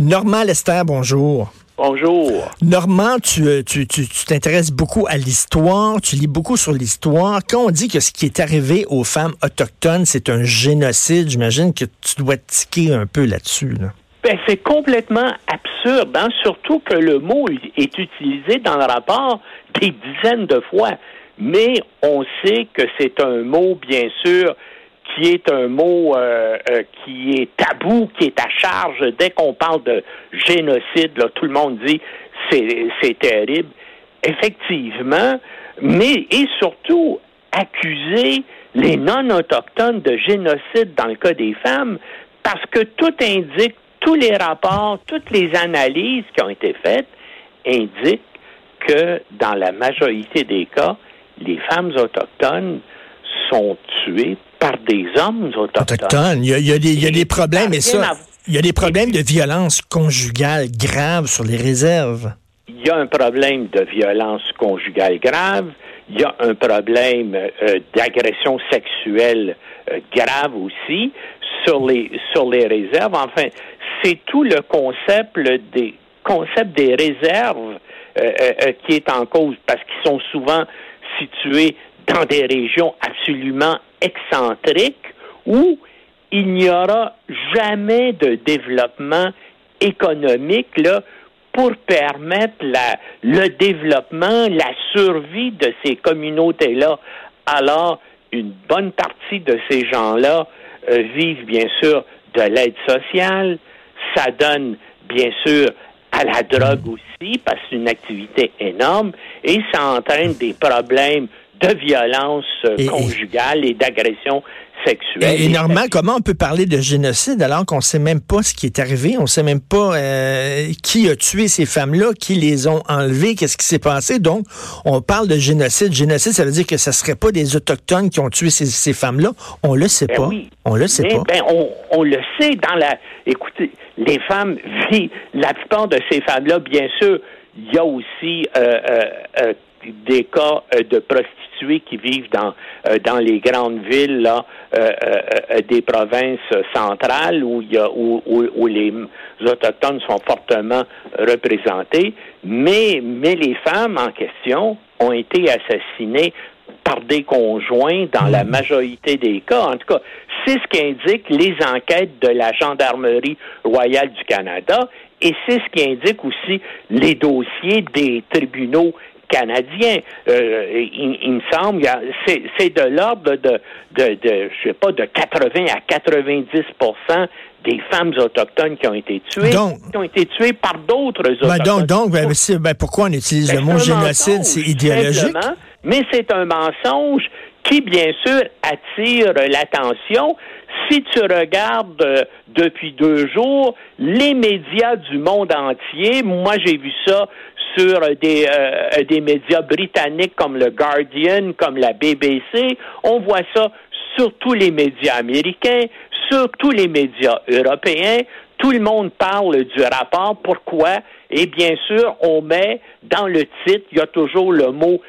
Normand Lester, bonjour. Bonjour. Normand, tu, tu, tu, tu t'intéresses beaucoup à l'histoire, tu lis beaucoup sur l'histoire. Quand on dit que ce qui est arrivé aux femmes autochtones, c'est un génocide, j'imagine que tu dois tiquer un peu là-dessus. Là. Ben, c'est complètement absurde, hein? surtout que le mot est utilisé dans le rapport des dizaines de fois. Mais on sait que c'est un mot, bien sûr, qui est un mot euh, euh, qui est tabou, qui est à charge. Dès qu'on parle de génocide, là, tout le monde dit c'est, c'est terrible. Effectivement, mais et surtout accuser les non-autochtones de génocide dans le cas des femmes, parce que tout indique, tous les rapports, toutes les analyses qui ont été faites indiquent que dans la majorité des cas, les femmes autochtones sont tuées par des hommes autochtones. Il y a, des, problèmes, et ça, il y a des problèmes de violence conjugale grave sur les réserves. Il y a un problème de violence conjugale grave. Il y a un problème euh, d'agression sexuelle euh, grave aussi sur les sur les réserves. Enfin, c'est tout le concept des concept des réserves euh, qui est en cause parce qu'ils sont souvent situés dans des régions absolument excentriques où il n'y aura jamais de développement économique là, pour permettre la, le développement, la survie de ces communautés-là. Alors, une bonne partie de ces gens-là euh, vivent bien sûr de l'aide sociale. Ça donne bien sûr à la drogue aussi, parce que c'est une activité énorme, et ça entraîne des problèmes de violence euh, conjugale et, d'agression sexuelle. Et, normalement, comment on peut parler de génocide alors qu'on ne sait même pas ce qui est arrivé, on ne sait même pas euh, qui a tué ces femmes-là, qui les ont enlevées, qu'est-ce qui s'est passé? Donc, on parle de génocide. Génocide, ça veut dire que ce ne serait pas des autochtones qui ont tué ces, femmes-là? On le sait ben pas. On le sait pas. Ben, on, le sait dans la. Écoutez, les femmes vivent. La plupart de ces femmes-là, bien sûr, il y a aussi euh, des cas de prostitution qui vivent dans, euh, dans les grandes villes là, euh, euh, des provinces centrales où, il y a, où, où, les autochtones sont fortement représentés, mais, mais les femmes en question ont été assassinées par des conjoints dans la majorité des cas. En tout cas, c'est ce qu'indiquent les enquêtes de la Gendarmerie royale du Canada et c'est ce qui indique aussi les dossiers des tribunaux canadien. Euh, il, me semble, c'est de l'ordre de, de, de, je sais pas, de 80 à 90% des femmes autochtones qui ont été tuées, qui ont été tuées par d'autres ben, autochtones. donc, donc ben, ben, pourquoi on utilise le mot génocide? C'est idéologique. Mais c'est un mensonge qui, bien sûr, attire l'attention. Si tu regardes euh, depuis deux jours, les médias du monde entier, moi j'ai vu ça sur des, euh, des médias britanniques comme le Guardian, comme la BBC. On voit ça sur tous les médias américains, sur tous les médias européens. Tout le monde parle du rapport. Pourquoi? Et bien sûr, on met dans le titre, il y a toujours le mot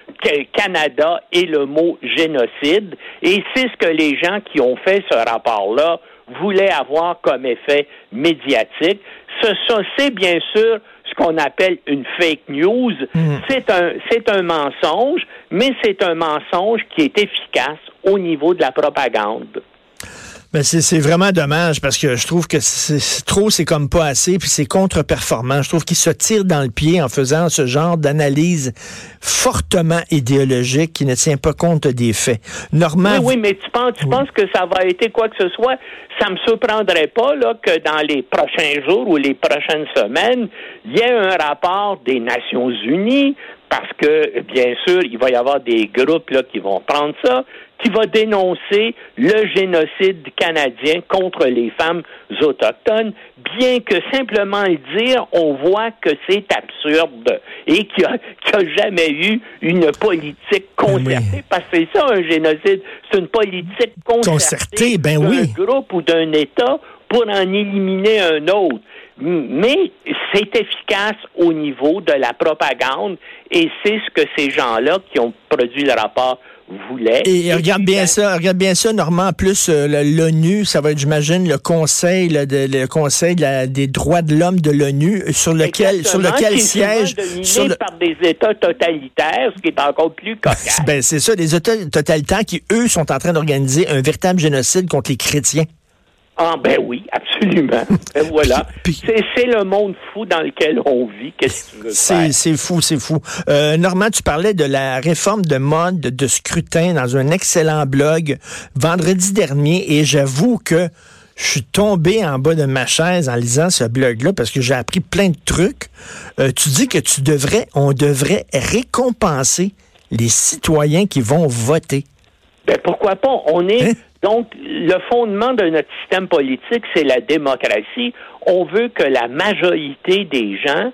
Canada et le mot génocide. Et c'est ce que les gens qui ont fait ce rapport-là voulaient avoir comme effet médiatique. Ce, c'est bien sûr qu'on appelle une fake news. Mm. C'est un, c'est un mensonge, mais c'est un mensonge qui est efficace au niveau de la propagande. Ben c'est vraiment dommage parce que je trouve que c'est trop, c'est comme pas assez, puis c'est contre-performant. Je trouve qu'il se tire dans le pied en faisant ce genre d'analyse fortement idéologique qui ne tient pas compte des faits. Normand, oui, oui, mais tu penses, tu penses que ça va être quoi que ce soit? Ça me surprendrait pas là que dans les prochains jours ou les prochaines semaines, il y ait un rapport des Nations Unies parce que, bien sûr, il va y avoir des groupes là, qui vont prendre ça, qui va dénoncer le génocide canadien contre les femmes autochtones, bien que simplement le dire, on voit que c'est absurde et qu'il n'y a, jamais eu une politique concertée, parce que c'est ça un génocide, c'est une politique concertée, ben d'un groupe ou d'un État pour en éliminer un autre. Mais c'est efficace au niveau de la propagande et c'est ce que ces gens-là qui ont produit le rapport voulait. Et, regarde bien ça, regarde bien ça, Normand. En plus, euh, l'ONU, ça va être, j'imagine, le Conseil, le Conseil des droits de l'homme de l'ONU, sur lequel, sur lequel siège, sur le... par des États totalitaires, ce qui est encore plus cocasse. ben c'est ça, des États totalitaires qui eux sont en train d'organiser un véritable génocide contre les chrétiens. Ah ben oui, absolument. Ben voilà. C'est le monde fou dans lequel on vit. Qu'est-ce que tu veux C'est fou, c'est fou. Euh, Normand, tu parlais de la réforme de mode de scrutin dans un excellent blog vendredi dernier et j'avoue que je suis tombé en bas de ma chaise en lisant ce blog-là parce que j'ai appris plein de trucs. Euh, tu dis que tu devrais, on devrait récompenser les citoyens qui vont voter. Ben pourquoi pas? On est hein? Donc, le fondement de notre système politique, c'est la démocratie. On veut que la majorité des gens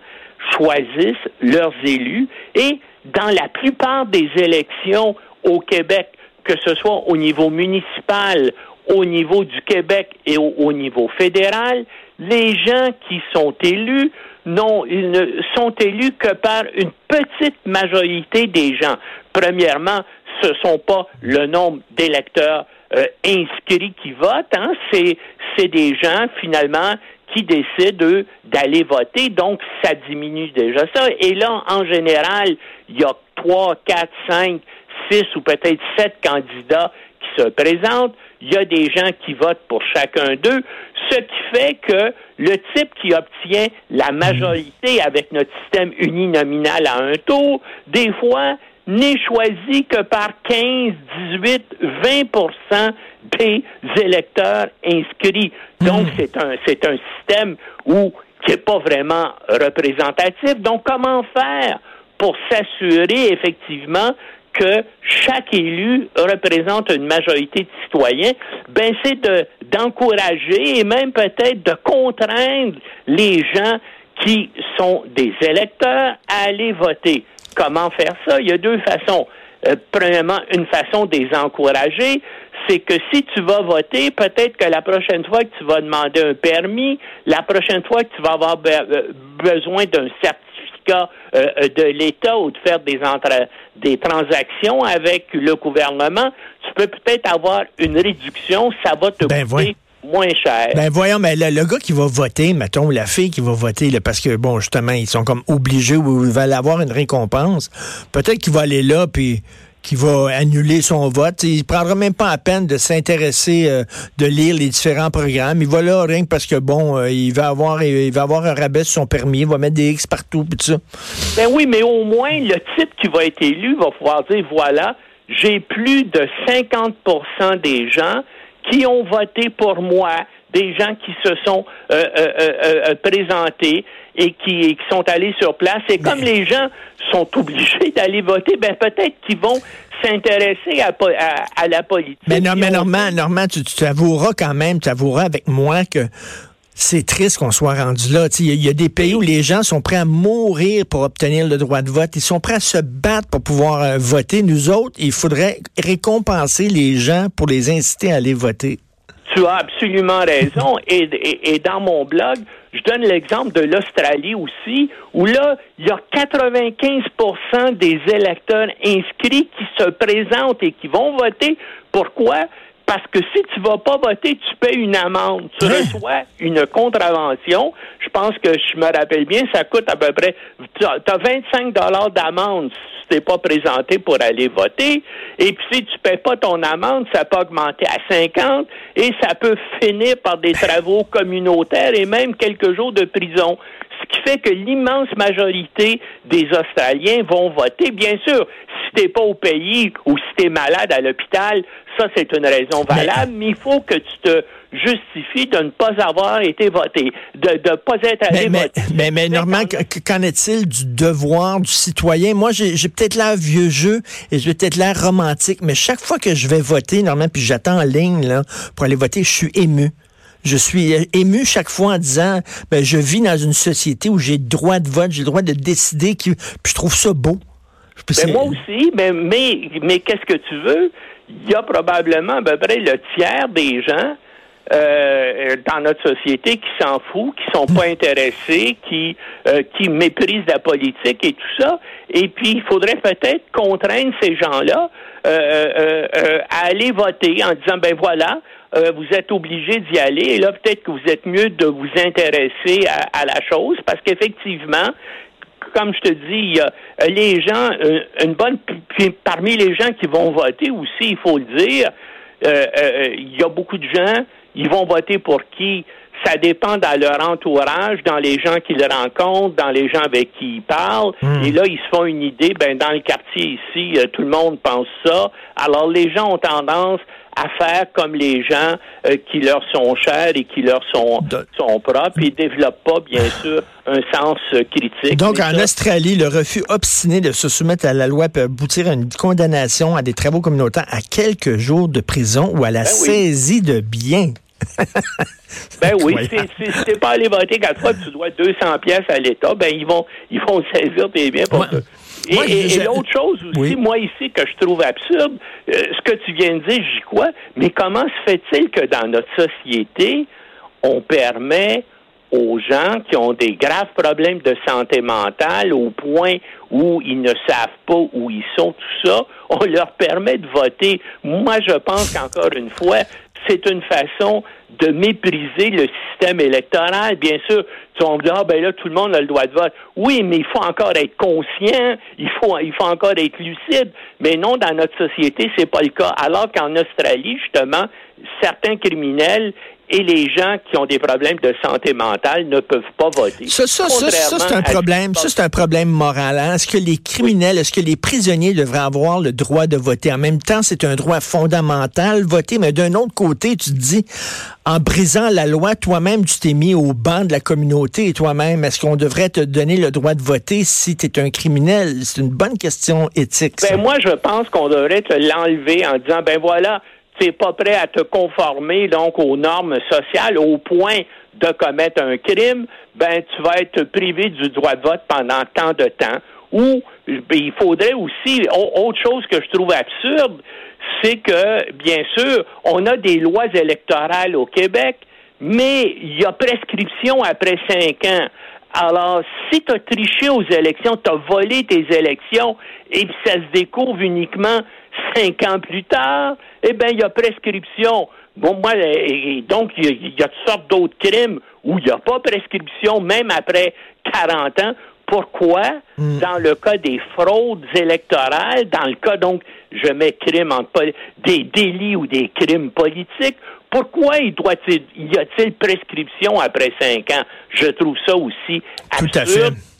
choisissent leurs élus et dans la plupart des élections au Québec, que ce soit au niveau municipal, au niveau du Québec et au, niveau fédéral, les gens qui sont élus non, ils ne sont élus que par une petite majorité des gens. Premièrement, ce ne sont pas le nombre d'électeurs euh, inscrits qui votent, hein, c'est, c'est des gens finalement qui décident d'aller voter, donc ça diminue déjà ça. Et là, en général, il y a trois, quatre, cinq, six ou peut-être sept candidats qui se présentent. Il y a des gens qui votent pour chacun d'eux, ce qui fait que le type qui obtient la majorité avec notre système uninominal à un tour, des fois, n'est choisi que par 15, 18, 20% des électeurs inscrits. Donc, hmm. c'est un, c'est un système où, qui n'est pas vraiment représentatif. Donc, comment faire pour s'assurer effectivement que chaque élu représente une majorité de citoyens, ben c'est de d'encourager et même peut-être de contraindre les gens qui sont des électeurs à aller voter. Comment faire ça? Il y a deux façons. Euh, premièrement, une façon de les encourager, c'est que si tu vas voter, peut-être que la prochaine fois que tu vas demander un permis, la prochaine fois que tu vas avoir euh, besoin d'un certificat euh, de l'État ou de faire des, des transactions avec le gouvernement, tu peux peut-être avoir une réduction, ça va te ben, coûter moins cher. Ben voyons, mais le, gars qui va voter, mettons, la fille qui va voter, parce que, bon, justement, ils sont comme obligés ou ils veulent avoir une récompense, peut-être qu'il va aller là, puis qu'il va annuler son vote. Il prendra même pas la peine de s'intéresser, euh, de lire les différents programmes. Il va là rien que parce que bon, euh, il va avoir, il va avoir un rabais sur son permis, il va mettre des X partout, puis tout ça. Ben oui, mais au moins le type qui va être élu va pouvoir dire voilà, j'ai plus de 50% des gens qui ont voté pour moi, des gens qui se sont euh, euh, euh, présentés et qui, sont allés sur place. Et comme les gens sont obligés d'aller voter, ben peut-être qu'ils vont s'intéresser à, la politique. Mais non, mais Normand, Normand, tu, tu avoueras quand même, tu avoueras avec moi que c'est triste qu'on soit rendu là. Il y, a des pays où les gens sont prêts à mourir pour obtenir le droit de vote. Ils sont prêts à se battre pour pouvoir euh, voter. Nous autres, il faudrait récompenser les gens pour les inciter à aller voter. Tu as absolument raison. Et, dans mon blog, je donne l'exemple de l'Australie aussi, où là, il y a 95% des électeurs inscrits qui se présentent et qui vont voter. Pourquoi? Parce que si tu vas pas voter, tu payes une amende. Tu hein? reçois une contravention. Je pense que je me rappelle bien, ça coûte à peu près. Tu as 25 dollars d'amende si tu n'es pas présenté pour aller voter. Et puis si tu payes pas ton amende, ça peut augmenter à 50 et ça peut finir par des travaux communautaires et même quelques jours de prison. Fait que l'immense majorité des Australiens vont voter. Bien sûr, si t'es pas au pays ou si tu es malade à l'hôpital, ça, c'est une raison valable, mais, il faut que tu te justifies de ne pas avoir été voté, de ne pas être allé mais, voter. Mais, mais, mais qu'en est-il du devoir du citoyen? Moi, j'ai peut-être l'air vieux jeu et j'ai peut-être l'air romantique, mais chaque fois que je vais voter, normalement, puis j'attends en ligne là, pour aller voter, je suis ému. Je suis ému chaque fois en disant, ben, je vis dans une société où j'ai le droit de vote, j'ai le droit de décider, qui, puis je trouve ça beau. Ben, moi aussi, mais, mais, mais qu'est-ce que tu veux? il y a probablement à peu près le tiers des gens euh, dans notre société qui s'en fout, qui sont pas intéressés, qui euh, qui méprisent la politique et tout ça. Et puis il faudrait peut-être contraindre ces gens-là euh, à aller voter en disant ben voilà, vous êtes obligés d'y aller. Et là peut-être que vous êtes mieux de vous intéresser à, à la chose parce qu'effectivement comme je te dis, il y a les gens, une bonne, puis parmi les gens qui vont voter aussi, il faut le dire, il y a beaucoup de gens ils vont voter pour qui? Ça dépend dans leur entourage, dans les gens qu'ils rencontrent, dans les gens avec qui ils parlent. Hmm. Et là, ils se font une idée, ben, dans le quartier ici, euh, tout le monde pense ça. Alors, les gens ont tendance à faire comme les gens euh, qui leur sont chers et qui leur sont, sont propres. Et développent pas, bien sûr, un sens euh, critique. Donc, en Australie, le refus obstiné de se soumettre à la loi peut aboutir à une condamnation à des travaux communautaires à quelques jours de prison ou à la ben saisie de biens. ben oui, si t'es pas allé voter quatre fois, tu dois 200 pièces à l'État, ben ils vont ils vont saisir tes biens pour Et, l'autre chose aussi, moi ici, que je trouve absurde, euh, ce que tu viens de dire, j'y crois, mais comment se fait-il que dans notre société, on permet aux gens qui ont des graves problèmes de santé mentale au point où ils ne savent pas où ils sont, tout ça, on leur permet de voter. Moi, je pense qu'encore une fois, c'est une façon de mépriser le système électoral. Bien sûr, tu vas dire, ah, ben là, tout le monde a le droit de vote. Oui, mais il faut encore être conscient, il faut, il faut encore être lucide. Mais non, dans notre société, c'est pas le cas. Alors qu'en Australie, justement, certains criminels et les gens qui ont des problèmes de santé mentale ne peuvent pas voter. Ça, ça, ça, c'est un problème. Ça, c'est un problème moral. Hein. Est-ce que les criminels, est-ce que les prisonniers devraient avoir le droit de voter? En même temps, c'est un droit fondamental, voter, mais d'un autre côté, tu te dis, en brisant la loi, toi-même, tu t'es mis au banc de la communauté et toi-même, est-ce qu'on devrait te donner le droit de voter si tu es un criminel? C'est une bonne question éthique. Ben, moi, je pense qu'on devrait te l'enlever en disant, ben voilà, tu n'es pas prêt à te conformer donc aux normes sociales au point de commettre un crime, ben tu vas être privé du droit de vote pendant tant de temps. Ou ben, il faudrait aussi autre chose que je trouve absurde, c'est que bien sûr on a des lois électorales au Québec, mais il y a prescription après cinq ans. Alors, si tu as triché aux élections, tu as volé tes élections, et ça se découvre uniquement cinq ans plus tard, eh bien, il y a prescription. Bon, moi, donc, il y, a toutes sortes d'autres crimes où il n'y a pas prescription, même après 40 ans. Pourquoi, hmm. dans le cas des fraudes électorales, dans le cas, donc, je mets crime en des délits ou des crimes politiques, pourquoi il doit y a-t-il prescription après cinq ans? Je trouve ça aussi absurde. Tout à fait.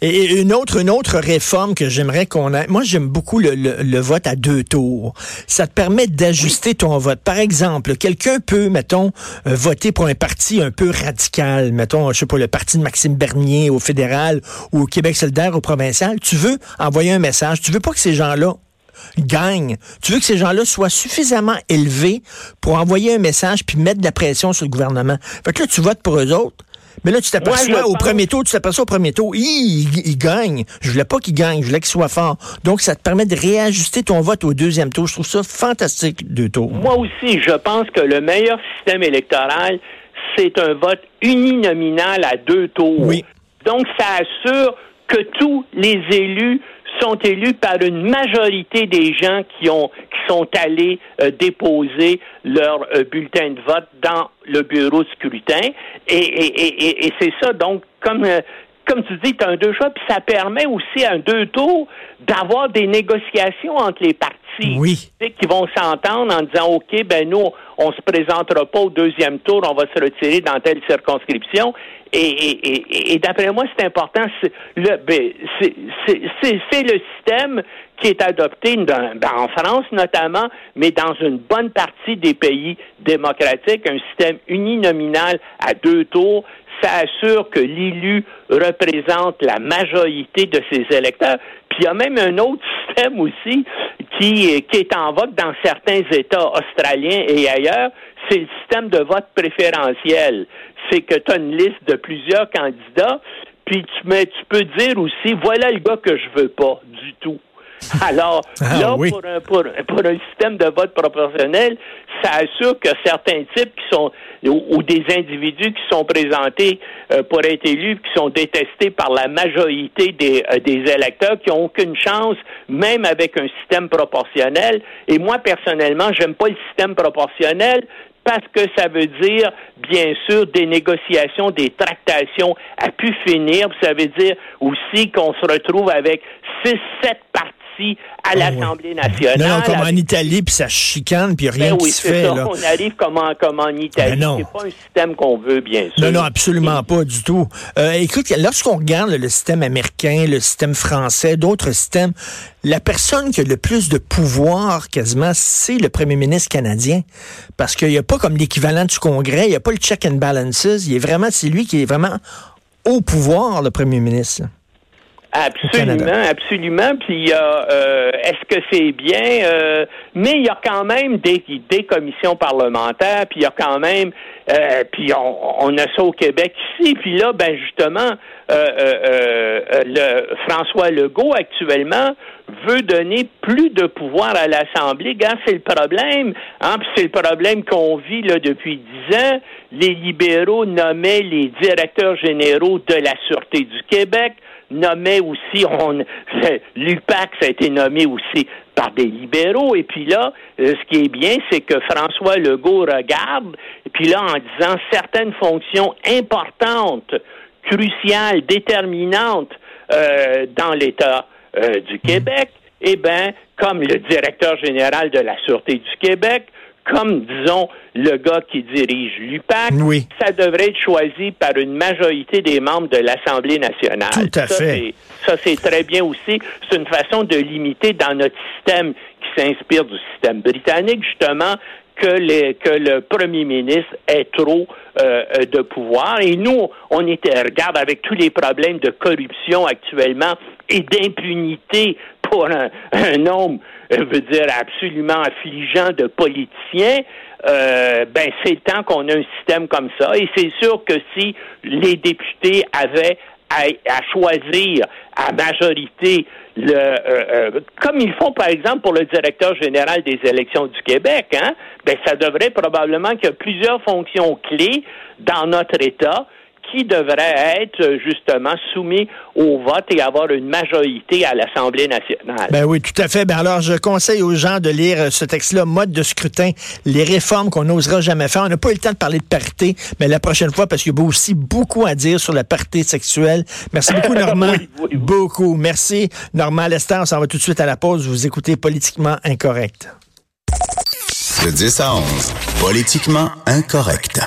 Et une autre, une autre réforme que j'aimerais qu'on ait. Moi, j'aime beaucoup le, vote à deux tours. Ça te permet d'ajuster ton vote. Par exemple, quelqu'un peut, mettons, euh, voter pour un parti un peu radical. Mettons, je sais pas, le parti de Maxime Bernier au fédéral ou au Québec solidaire au provincial. Tu veux envoyer un message. Tu veux pas que ces gens-là gagnent. Tu veux que ces gens-là soient suffisamment élevés pour envoyer un message puis mettre de la pression sur le gouvernement. Fait que là, tu votes pour eux autres. Mais là, tu t'aperçois au premier tour, tu t'aperçois au premier tour, il, il, gagne. Je voulais pas qu'il gagne, je voulais qu'il soit fort. Donc, ça te permet de réajuster ton vote au deuxième tour. Je trouve ça fantastique, deux tours. Moi aussi, je pense que le meilleur système électoral, c'est un vote uninominal à deux tours. Oui. Donc, ça assure que tous les élus sont élus par une majorité des gens qui ont qui sont allés euh, déposer leur euh, bulletin de vote dans le bureau de scrutin et, et, et, c'est ça donc comme euh, comme tu dis, tu as un deux choix, puis ça permet aussi à un deux tours d'avoir des négociations entre les partis oui. qui vont s'entendre en disant OK, ben nous, on se présentera pas au deuxième tour, on va se retirer dans telle circonscription. Et, d'après moi, c'est important. Le, ben, c'est le système qui est adopté ben, en France notamment, mais dans une bonne partie des pays démocratiques, un système uninominal à deux tours, ça assure que l'élu représente la majorité de ses électeurs. Puis il y a même un autre système aussi qui, qui est en vote dans certains États australiens et ailleurs, c'est le système de vote préférentiel. C'est que tu as une liste de plusieurs candidats, puis tu, mais tu peux dire aussi, voilà le gars que je veux pas du tout. Alors, Ah, là, oui. pour, un, pour, pour un système de vote proportionnel, ça assure que certains types qui sont, ou, ou des individus qui sont présentés euh, pour être élus, qui sont détestés par la majorité des, euh, des électeurs, qui n'ont aucune chance, même avec un système proportionnel. Et moi, personnellement, j'aime pas le système proportionnel parce que ça veut dire, bien sûr, des négociations, des tractations à pu finir. Ça veut dire aussi qu'on se retrouve avec six, sept partis à l'Assemblée nationale. Non, non, comme en Italie, puis ça chicane, puis rien Ben qui oui, se fait. ça. Là. On arrive comme en, comme en Italie. Ben c'est pas un système qu'on veut, bien sûr. Non, non, absolument pas du tout. Euh, écoute, lorsqu'on regarde le système américain, le système français, d'autres systèmes, la personne qui a le plus de pouvoir quasiment, c'est le premier ministre canadien. Parce qu'il n'y a pas comme l'équivalent du Congrès, il n'y a pas le check and balances. Il est vraiment, c'est lui qui est vraiment au pouvoir, le premier ministre. Absolument, absolument. Puis il y a, euh, est-ce que c'est bien? Euh, Mais il y a quand même des, des commissions parlementaires. Puis il y a quand même, euh, puis on, on a ça au Québec ici. Puis là, ben justement, euh, euh, euh, le François Legault actuellement veut donner plus de pouvoir à l'Assemblée. Gars, c'est le problème. Hein? Puis c'est le problème qu'on vit là depuis dix ans. Les libéraux nommaient les directeurs généraux de la Sûreté du Québec nommait aussi, on, l'UPAC, ça a été nommé aussi par des libéraux. Et puis là, euh, ce qui est bien, c'est que François Legault regarde, et puis là, en disant certaines fonctions importantes, cruciales, déterminantes euh, dans l'État euh, du Québec, eh bien, comme le directeur général de la Sûreté du Québec, comme, disons, le gars qui dirige l'UPAC, Oui. ça devrait être choisi par une majorité des membres de l'Assemblée nationale. Tout à Ça, fait. c'est- Ça, c'est très bien aussi. C'est une façon de limiter dans notre système qui s'inspire du système britannique, justement, que, les, que le premier ministre ait trop euh, euh, de pouvoir. Et nous, on était, regarde, avec tous les problèmes de corruption actuellement et d'impunité pour un, un nombre, je veux dire, absolument affligeant de politiciens, euh, ben c'est le temps qu'on a un système comme ça. Et c'est sûr que si les députés avaient à, à choisir à majorité le euh, euh, comme ils font par exemple pour le directeur général des élections du Québec, hein, ben ça devrait probablement qu'il y a plusieurs fonctions clés dans notre État qui devraient être euh, justement soumis au vote et avoir une majorité à l'Assemblée nationale. Ben oui, tout à fait. Ben alors, je conseille aux gens de lire euh, ce texte-là, mode de scrutin, les réformes qu'on n'osera jamais faire. On n'a pas eu le temps de parler de parité, mais la prochaine fois, parce qu'il y a aussi beaucoup à dire sur la parité sexuelle. Merci beaucoup, Normand. Oui, oui, oui. Beaucoup. Merci, Normand Lester. On s'en va tout de suite à la pause. Vous écoutez Politiquement Incorrect. De 10 à 11, politiquement incorrect.